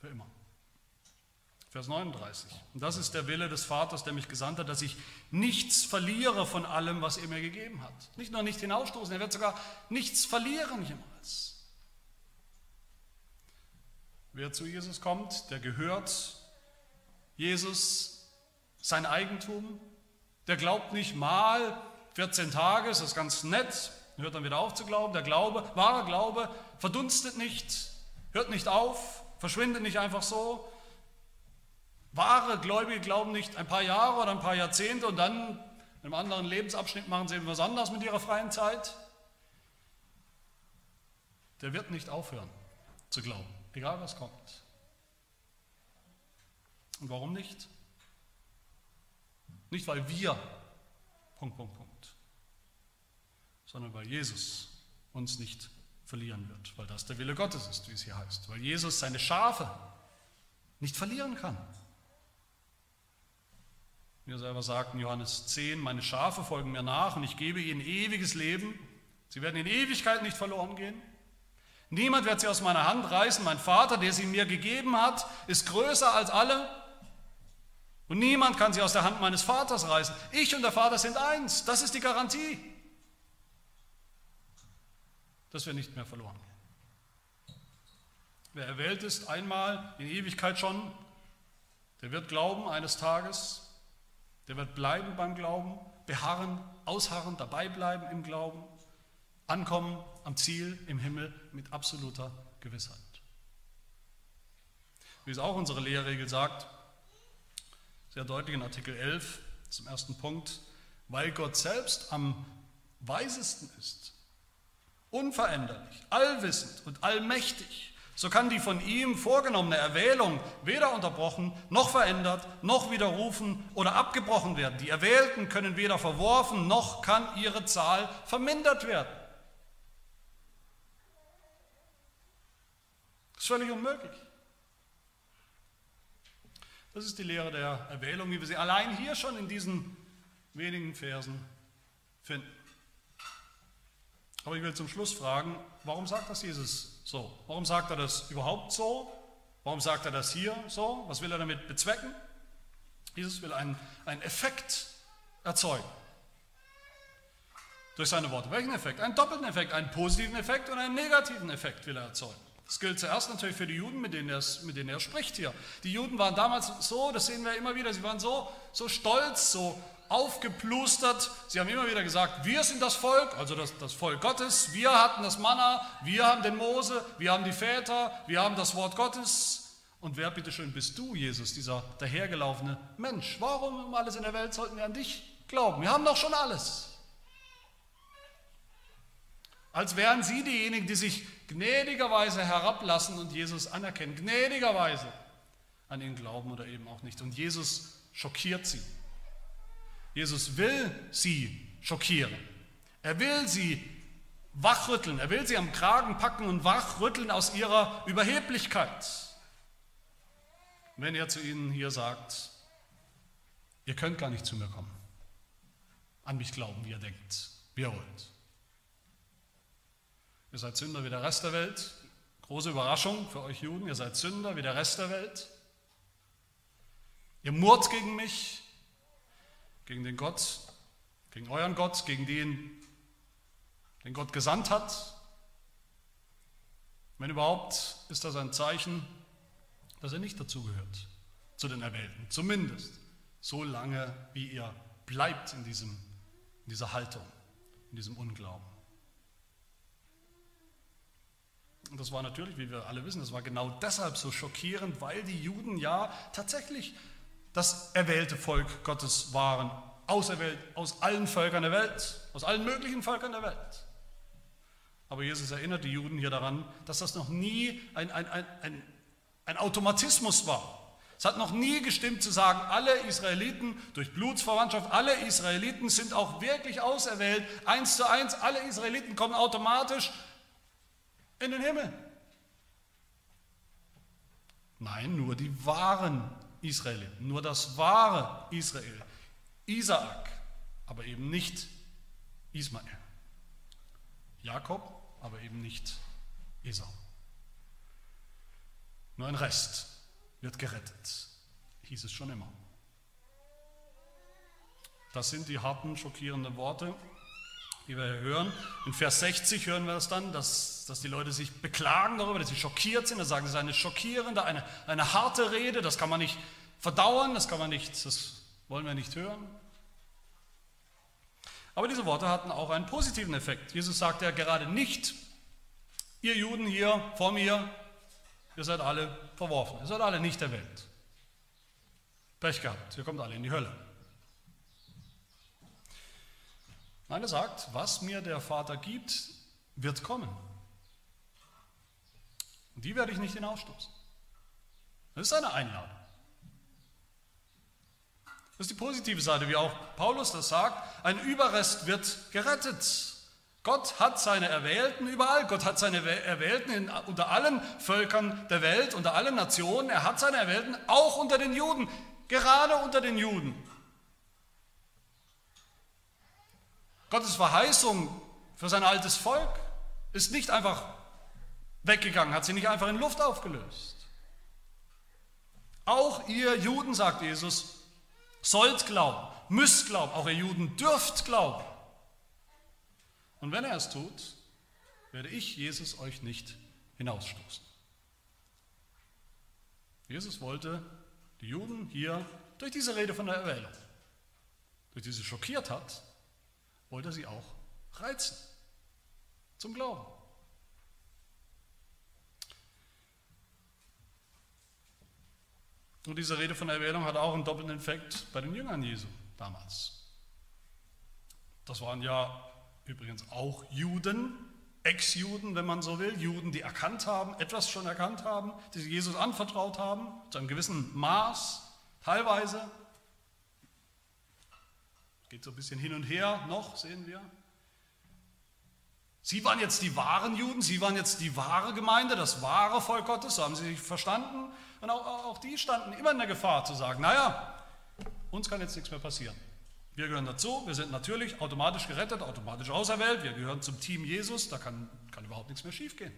Für immer. Vers 39. Und das ist der Wille des Vaters, der mich gesandt hat, dass ich nichts verliere von allem, was er mir gegeben hat. Nicht nur nicht hinausstoßen, er wird sogar nichts verlieren jemals. Wer zu Jesus kommt, der gehört Jesus sein Eigentum. Der glaubt nicht mal 14 Tage, ist das ganz nett, hört dann wieder auf zu glauben. Der Glaube, wahrer Glaube, verdunstet nicht, hört nicht auf, verschwindet nicht einfach so. Wahre Gläubige glauben nicht ein paar Jahre oder ein paar Jahrzehnte und dann in einem anderen Lebensabschnitt machen sie etwas anderes mit ihrer freien Zeit. Der wird nicht aufhören zu glauben, egal was kommt. Und warum nicht? Nicht, weil wir, Punkt, Punkt, Punkt, sondern weil Jesus uns nicht verlieren wird, weil das der Wille Gottes ist, wie es hier heißt, weil Jesus seine Schafe nicht verlieren kann. Wir selber sagten Johannes 10, meine Schafe folgen mir nach und ich gebe ihnen ewiges Leben. Sie werden in Ewigkeit nicht verloren gehen. Niemand wird sie aus meiner Hand reißen. Mein Vater, der sie mir gegeben hat, ist größer als alle. Und niemand kann sie aus der Hand meines Vaters reißen. Ich und der Vater sind eins. Das ist die Garantie, dass wir nicht mehr verloren gehen. Wer erwählt ist, einmal in Ewigkeit schon, der wird glauben eines Tages, der wird bleiben beim Glauben, beharren, ausharren, dabei bleiben im Glauben, ankommen am Ziel im Himmel mit absoluter Gewissheit. Wie es auch unsere Lehrregel sagt, sehr deutlich in Artikel 11 zum ersten Punkt, weil Gott selbst am weisesten ist, unveränderlich, allwissend und allmächtig, so kann die von ihm vorgenommene Erwählung weder unterbrochen, noch verändert, noch widerrufen oder abgebrochen werden. Die Erwählten können weder verworfen, noch kann ihre Zahl vermindert werden. Das ist völlig unmöglich. Das ist die Lehre der Erwählung, wie wir sie allein hier schon in diesen wenigen Versen finden. Aber ich will zum Schluss fragen, warum sagt das Jesus so? Warum sagt er das überhaupt so? Warum sagt er das hier so? Was will er damit bezwecken? Jesus will einen, einen Effekt erzeugen. Durch seine Worte. Welchen Effekt? Einen doppelten Effekt, einen positiven Effekt und einen negativen Effekt will er erzeugen. Das gilt zuerst natürlich für die Juden, mit denen, er, mit denen er spricht hier. Die Juden waren damals so, das sehen wir immer wieder, sie waren so, so stolz, so aufgeplustert. Sie haben immer wieder gesagt, wir sind das Volk, also das, das Volk Gottes, wir hatten das Manna, wir haben den Mose, wir haben die Väter, wir haben das Wort Gottes. Und wer bitteschön bist du, Jesus, dieser dahergelaufene Mensch? Warum um alles in der Welt sollten wir an dich glauben? Wir haben doch schon alles. Als wären sie diejenigen, die sich gnädigerweise herablassen und Jesus anerkennen, gnädigerweise an ihn glauben oder eben auch nicht. Und Jesus schockiert sie. Jesus will sie schockieren. Er will sie wachrütteln. Er will sie am Kragen packen und wachrütteln aus ihrer Überheblichkeit. Wenn er zu ihnen hier sagt, ihr könnt gar nicht zu mir kommen, an mich glauben, wie ihr denkt, wie ihr wollt. Ihr seid Sünder wie der Rest der Welt. Große Überraschung für euch Juden, ihr seid Sünder wie der Rest der Welt. Ihr murrt gegen mich, gegen den Gott, gegen euren Gott, gegen den, den Gott gesandt hat. Wenn überhaupt, ist das ein Zeichen, dass er nicht dazugehört, zu den Erwählten. Zumindest so lange, wie ihr bleibt in, diesem, in dieser Haltung, in diesem Unglauben. Und das war natürlich, wie wir alle wissen, das war genau deshalb so schockierend, weil die Juden ja tatsächlich das erwählte Volk Gottes waren, auserwählt aus allen Völkern der Welt, aus allen möglichen Völkern der Welt. Aber Jesus erinnert die Juden hier daran, dass das noch nie ein, ein, ein, ein Automatismus war. Es hat noch nie gestimmt zu sagen, alle Israeliten durch Blutsverwandtschaft, alle Israeliten sind auch wirklich auserwählt, eins zu eins, alle Israeliten kommen automatisch in den Himmel. Nein, nur die wahren Israeliten, nur das wahre Israel, Isaak, aber eben nicht Ismael. Jakob, aber eben nicht Esau. Nur ein Rest wird gerettet, hieß es schon immer. Das sind die harten, schockierenden Worte wie wir hören. In Vers 60 hören wir das dann, dass, dass die Leute sich beklagen darüber, dass sie schockiert sind. Da sagen es ist eine schockierende, eine, eine harte Rede, das kann man nicht verdauern, das kann man nicht, das wollen wir nicht hören. Aber diese Worte hatten auch einen positiven Effekt. Jesus sagte ja gerade nicht, ihr Juden hier vor mir, Ihr seid alle verworfen. Ihr seid alle nicht der Welt. Pech gehabt. Ihr kommt alle in die Hölle. Nein, er sagt, was mir der Vater gibt, wird kommen. Die werde ich nicht hinausstoßen. Das ist eine Einladung. Das ist die positive Seite, wie auch Paulus das sagt. Ein Überrest wird gerettet. Gott hat seine Erwählten überall. Gott hat seine Erwählten in, unter allen Völkern der Welt, unter allen Nationen. Er hat seine Erwählten auch unter den Juden, gerade unter den Juden. Gottes Verheißung für sein altes Volk ist nicht einfach weggegangen, hat sie nicht einfach in Luft aufgelöst. Auch ihr Juden, sagt Jesus, sollt glauben, müsst glauben, auch ihr Juden dürft glauben. Und wenn er es tut, werde ich, Jesus, euch nicht hinausstoßen. Jesus wollte die Juden hier durch diese Rede von der Erwählung, durch die sie schockiert hat, wollte sie auch reizen zum Glauben. Und diese Rede von Erwählung hat auch einen doppelten Effekt bei den Jüngern Jesu damals. Das waren ja übrigens auch Juden, Ex-Juden, wenn man so will, Juden, die erkannt haben, etwas schon erkannt haben, die sich Jesus anvertraut haben, zu einem gewissen Maß, teilweise. Geht so ein bisschen hin und her noch, sehen wir. Sie waren jetzt die wahren Juden, sie waren jetzt die wahre Gemeinde, das wahre Volk Gottes, so haben sie sich verstanden. Und auch, auch die standen immer in der Gefahr zu sagen, naja, uns kann jetzt nichts mehr passieren. Wir gehören dazu, wir sind natürlich automatisch gerettet, automatisch auserwählt, wir gehören zum Team Jesus, da kann, kann überhaupt nichts mehr schiefgehen.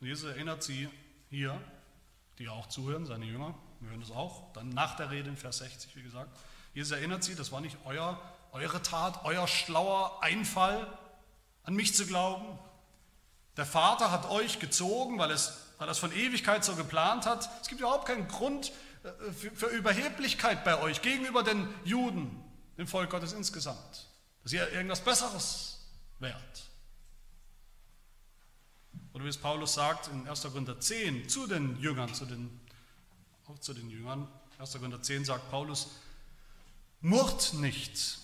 Und Jesus erinnert sie hier, die auch zuhören, seine Jünger, wir hören das auch, dann nach der Rede in Vers 60, wie gesagt. Jesus erinnert sie, das war nicht euer, eure Tat, euer schlauer Einfall, an mich zu glauben. Der Vater hat euch gezogen, weil es weil er es von Ewigkeit so geplant hat. Es gibt überhaupt keinen Grund äh, für Überheblichkeit bei euch gegenüber den Juden, dem Volk Gottes insgesamt, dass ihr irgendwas Besseres wärt. Oder wie es Paulus sagt in 1. Korinther 10 zu den Jüngern, zu den, auch zu den Jüngern, 1. Korinther 10 sagt Paulus, murrt nicht,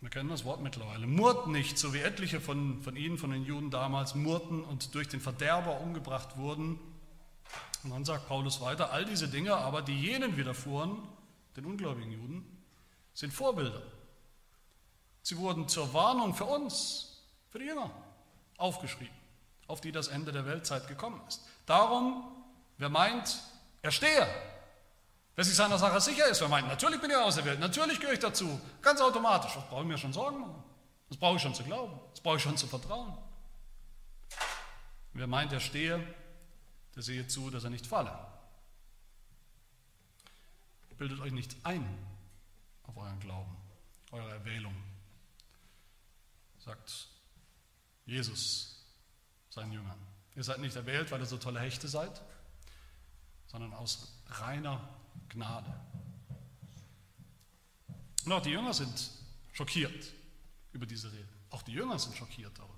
wir kennen das Wort mittlerweile. Murrt nicht, so wie etliche von, von ihnen, von den Juden damals, murrten und durch den Verderber umgebracht wurden. Und dann sagt Paulus weiter, all diese Dinge aber, die jenen widerfuhren, den ungläubigen Juden, sind Vorbilder. Sie wurden zur Warnung für uns, für die Jünger, aufgeschrieben, auf die das Ende der Weltzeit gekommen ist. Darum, wer meint, er stehe, Wer sich seiner Sache sicher ist, wer meint, natürlich bin ich auserwählt, natürlich gehöre ich dazu, ganz automatisch, was brauche ich mir schon Sorgen machen? Das brauche ich schon zu glauben, das brauche ich schon zu vertrauen. Wer meint, er stehe, der sehe zu, dass er nicht falle. Bildet euch nicht ein auf euren Glauben, eure Erwählung, sagt Jesus seinen Jüngern. Ihr seid nicht erwählt, weil ihr so tolle Hechte seid, sondern aus reiner Gnade. Und auch die Jünger sind schockiert über diese Rede. Auch die Jünger sind schockiert darüber.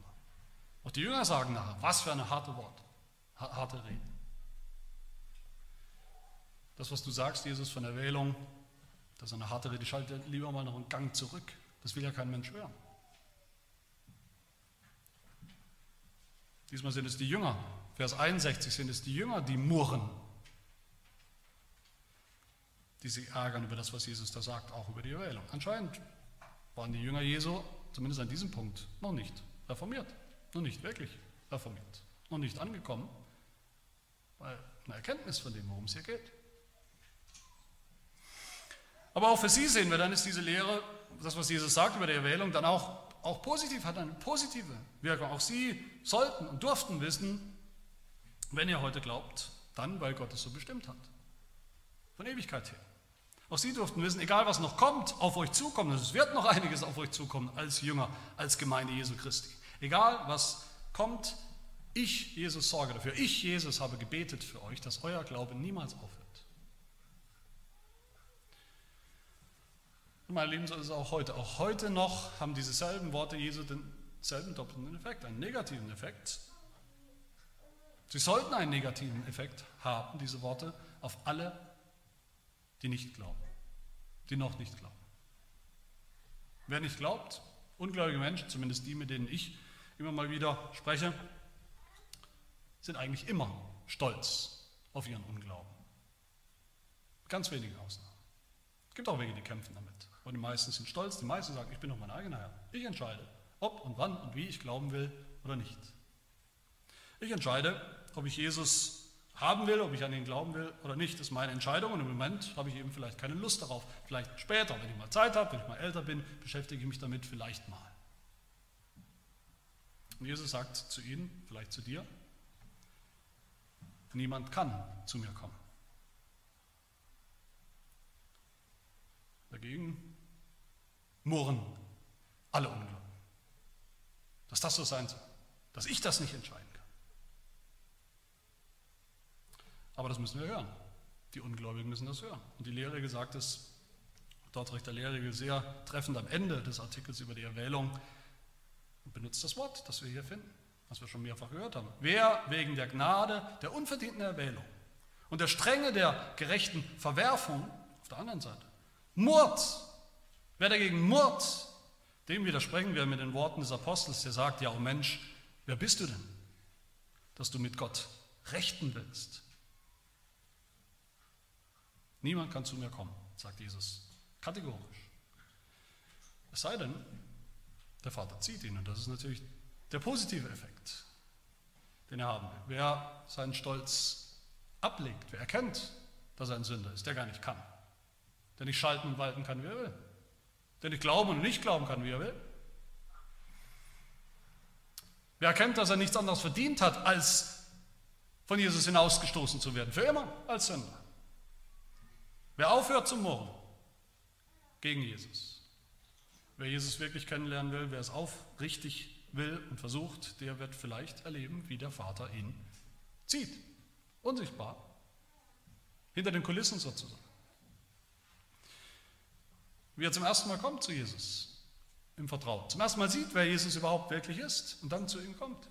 Auch die Jünger sagen nachher, was für eine harte Wort, harte Rede. Das, was du sagst, Jesus, von der Wählung, das ist eine harte Rede. Schalte lieber mal noch einen Gang zurück. Das will ja kein Mensch hören. Diesmal sind es die Jünger. Vers 61 sind es die Jünger, die murren die sich ärgern über das, was Jesus da sagt, auch über die Erwählung. Anscheinend waren die Jünger Jesu, zumindest an diesem Punkt, noch nicht reformiert, noch nicht wirklich reformiert, noch nicht angekommen, weil eine Erkenntnis von dem, worum es hier geht. Aber auch für sie sehen wir, dann ist diese Lehre, das, was Jesus sagt über die Erwählung, dann auch, auch positiv, hat eine positive Wirkung. Auch sie sollten und durften wissen, wenn ihr heute glaubt, dann, weil Gott es so bestimmt hat. Von Ewigkeit her. Auch sie durften wissen, egal was noch kommt, auf euch zukommen, es wird noch einiges auf euch zukommen als Jünger, als Gemeinde Jesu Christi. Egal was kommt, ich, Jesus, sorge dafür. Ich, Jesus, habe gebetet für euch, dass euer Glaube niemals aufhört. Und meine Lieben, so ist es auch heute. Auch heute noch haben diese selben Worte Jesu denselben doppelten Effekt, einen negativen Effekt. Sie sollten einen negativen Effekt haben, diese Worte, auf alle, die nicht glauben, die noch nicht glauben. Wer nicht glaubt, ungläubige Menschen, zumindest die, mit denen ich immer mal wieder spreche, sind eigentlich immer stolz auf ihren Unglauben. Ganz wenige Ausnahmen. Es gibt auch welche, die kämpfen damit. Und die meisten sind stolz, die meisten sagen, ich bin doch mein eigener Herr. Ich entscheide, ob und wann und wie ich glauben will oder nicht. Ich entscheide, ob ich Jesus haben will, ob ich an ihn glauben will oder nicht, ist meine Entscheidung. Und im Moment habe ich eben vielleicht keine Lust darauf. Vielleicht später, wenn ich mal Zeit habe, wenn ich mal älter bin, beschäftige ich mich damit vielleicht mal. Und Jesus sagt zu ihnen, vielleicht zu dir, niemand kann zu mir kommen. Dagegen murren alle Ungläubigen. Dass das so sein soll, dass ich das nicht entscheiden kann. Aber das müssen wir hören. Die Ungläubigen müssen das hören. Und die Lehrregel sagt es, dort recht der Lehrregel sehr treffend am Ende des Artikels über die Erwählung, benutzt das Wort, das wir hier finden, was wir schon mehrfach gehört haben. Wer wegen der Gnade der unverdienten Erwählung und der Strenge der gerechten Verwerfung auf der anderen Seite murrt, wer dagegen murrt, dem widersprechen wir mit den Worten des Apostels, der sagt, ja, oh Mensch, wer bist du denn, dass du mit Gott rechten willst? Niemand kann zu mir kommen, sagt Jesus kategorisch. Es sei denn, der Vater zieht ihn und das ist natürlich der positive Effekt, den er haben will. Wer seinen Stolz ablegt, wer erkennt, dass er ein Sünder ist, der gar nicht kann, der nicht schalten und walten kann, wie er will, der nicht glauben und nicht glauben kann, wie er will. Wer erkennt, dass er nichts anderes verdient hat, als von Jesus hinausgestoßen zu werden, für immer als Sünder. Wer aufhört zu murren gegen Jesus, wer Jesus wirklich kennenlernen will, wer es aufrichtig will und versucht, der wird vielleicht erleben, wie der Vater ihn zieht. Unsichtbar. Hinter den Kulissen sozusagen. Wie er zum ersten Mal kommt zu Jesus im Vertrauen. Zum ersten Mal sieht, wer Jesus überhaupt wirklich ist und dann zu ihm kommt.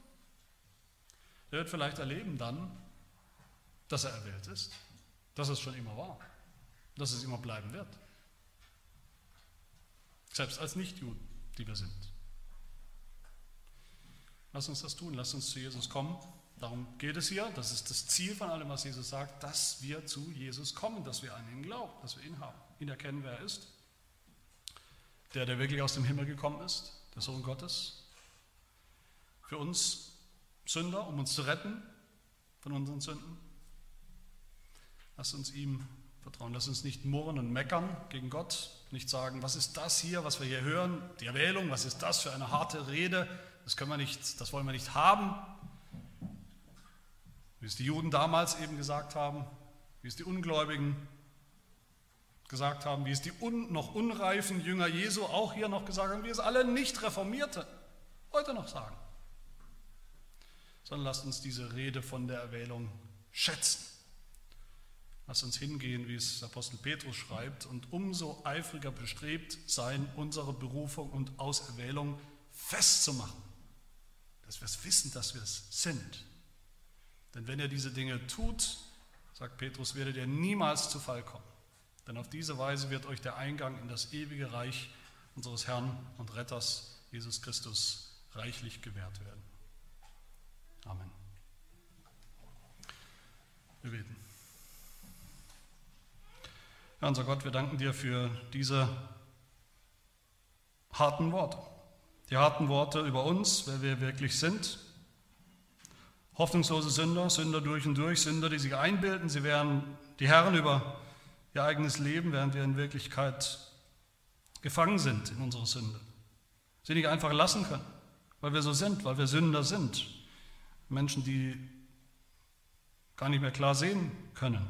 Der wird vielleicht erleben dann, dass er erwählt ist, dass es schon immer war dass es immer bleiben wird. Selbst als Nichtjuden, die wir sind. Lass uns das tun, lass uns zu Jesus kommen. Darum geht es hier. Das ist das Ziel von allem, was Jesus sagt, dass wir zu Jesus kommen, dass wir an ihn glauben, dass wir ihn haben, ihn erkennen, wer er ist. Der, der wirklich aus dem Himmel gekommen ist, der Sohn Gottes. Für uns Sünder, um uns zu retten von unseren Sünden. Lass uns ihm vertrauen. Lass uns nicht murren und meckern gegen Gott, nicht sagen, was ist das hier, was wir hier hören, die Erwählung, was ist das für eine harte Rede, das können wir nicht, das wollen wir nicht haben. Wie es die Juden damals eben gesagt haben, wie es die Ungläubigen gesagt haben, wie es die un, noch unreifen Jünger Jesu auch hier noch gesagt haben, wie es alle nicht Reformierte heute noch sagen. Sondern lasst uns diese Rede von der Erwählung schätzen Lass uns hingehen, wie es Apostel Petrus schreibt, und umso eifriger bestrebt sein, unsere Berufung und Auserwählung festzumachen. Dass wir es wissen, dass wir es sind. Denn wenn ihr diese Dinge tut, sagt Petrus, werdet ihr niemals zu Fall kommen. Denn auf diese Weise wird euch der Eingang in das ewige Reich unseres Herrn und Retters Jesus Christus reichlich gewährt werden. Amen. Wir beten. Ja, unser Gott, wir danken dir für diese harten Worte. Die harten Worte über uns, wer wir wirklich sind. Hoffnungslose Sünder, Sünder durch und durch, Sünder, die sich einbilden, sie wären die Herren über ihr eigenes Leben, während wir in Wirklichkeit gefangen sind in unserer Sünde. Sie nicht einfach lassen können, weil wir so sind, weil wir Sünder sind. Menschen, die gar nicht mehr klar sehen können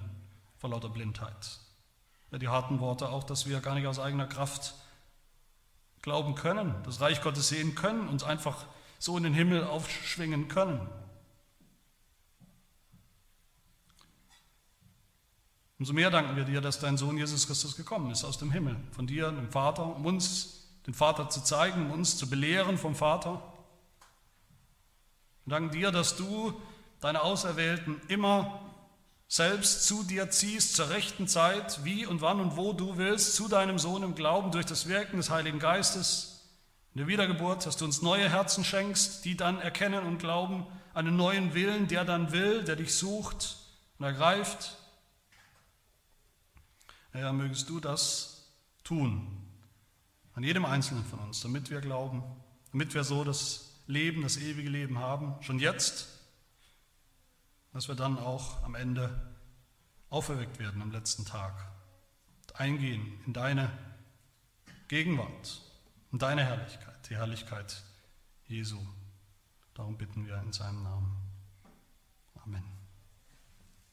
vor lauter Blindheit die harten Worte auch, dass wir gar nicht aus eigener Kraft glauben können, das Reich Gottes sehen können, uns einfach so in den Himmel aufschwingen können. Umso mehr danken wir dir, dass dein Sohn Jesus Christus gekommen ist aus dem Himmel, von dir, dem Vater, um uns den Vater zu zeigen, um uns zu belehren vom Vater. Wir danken dir, dass du deine Auserwählten, immer selbst zu dir ziehst zur rechten Zeit, wie und wann und wo du willst, zu deinem Sohn im Glauben durch das Wirken des Heiligen Geistes, in der Wiedergeburt, dass du uns neue Herzen schenkst, die dann erkennen und glauben, einen neuen Willen, der dann will, der dich sucht und ergreift. Herr, mögest du das tun, an jedem Einzelnen von uns, damit wir glauben, damit wir so das Leben, das ewige Leben haben, schon jetzt, dass wir dann auch am Ende auferweckt werden am letzten Tag, eingehen in deine Gegenwart, in deine Herrlichkeit, die Herrlichkeit Jesu. Darum bitten wir in seinem Namen. Amen.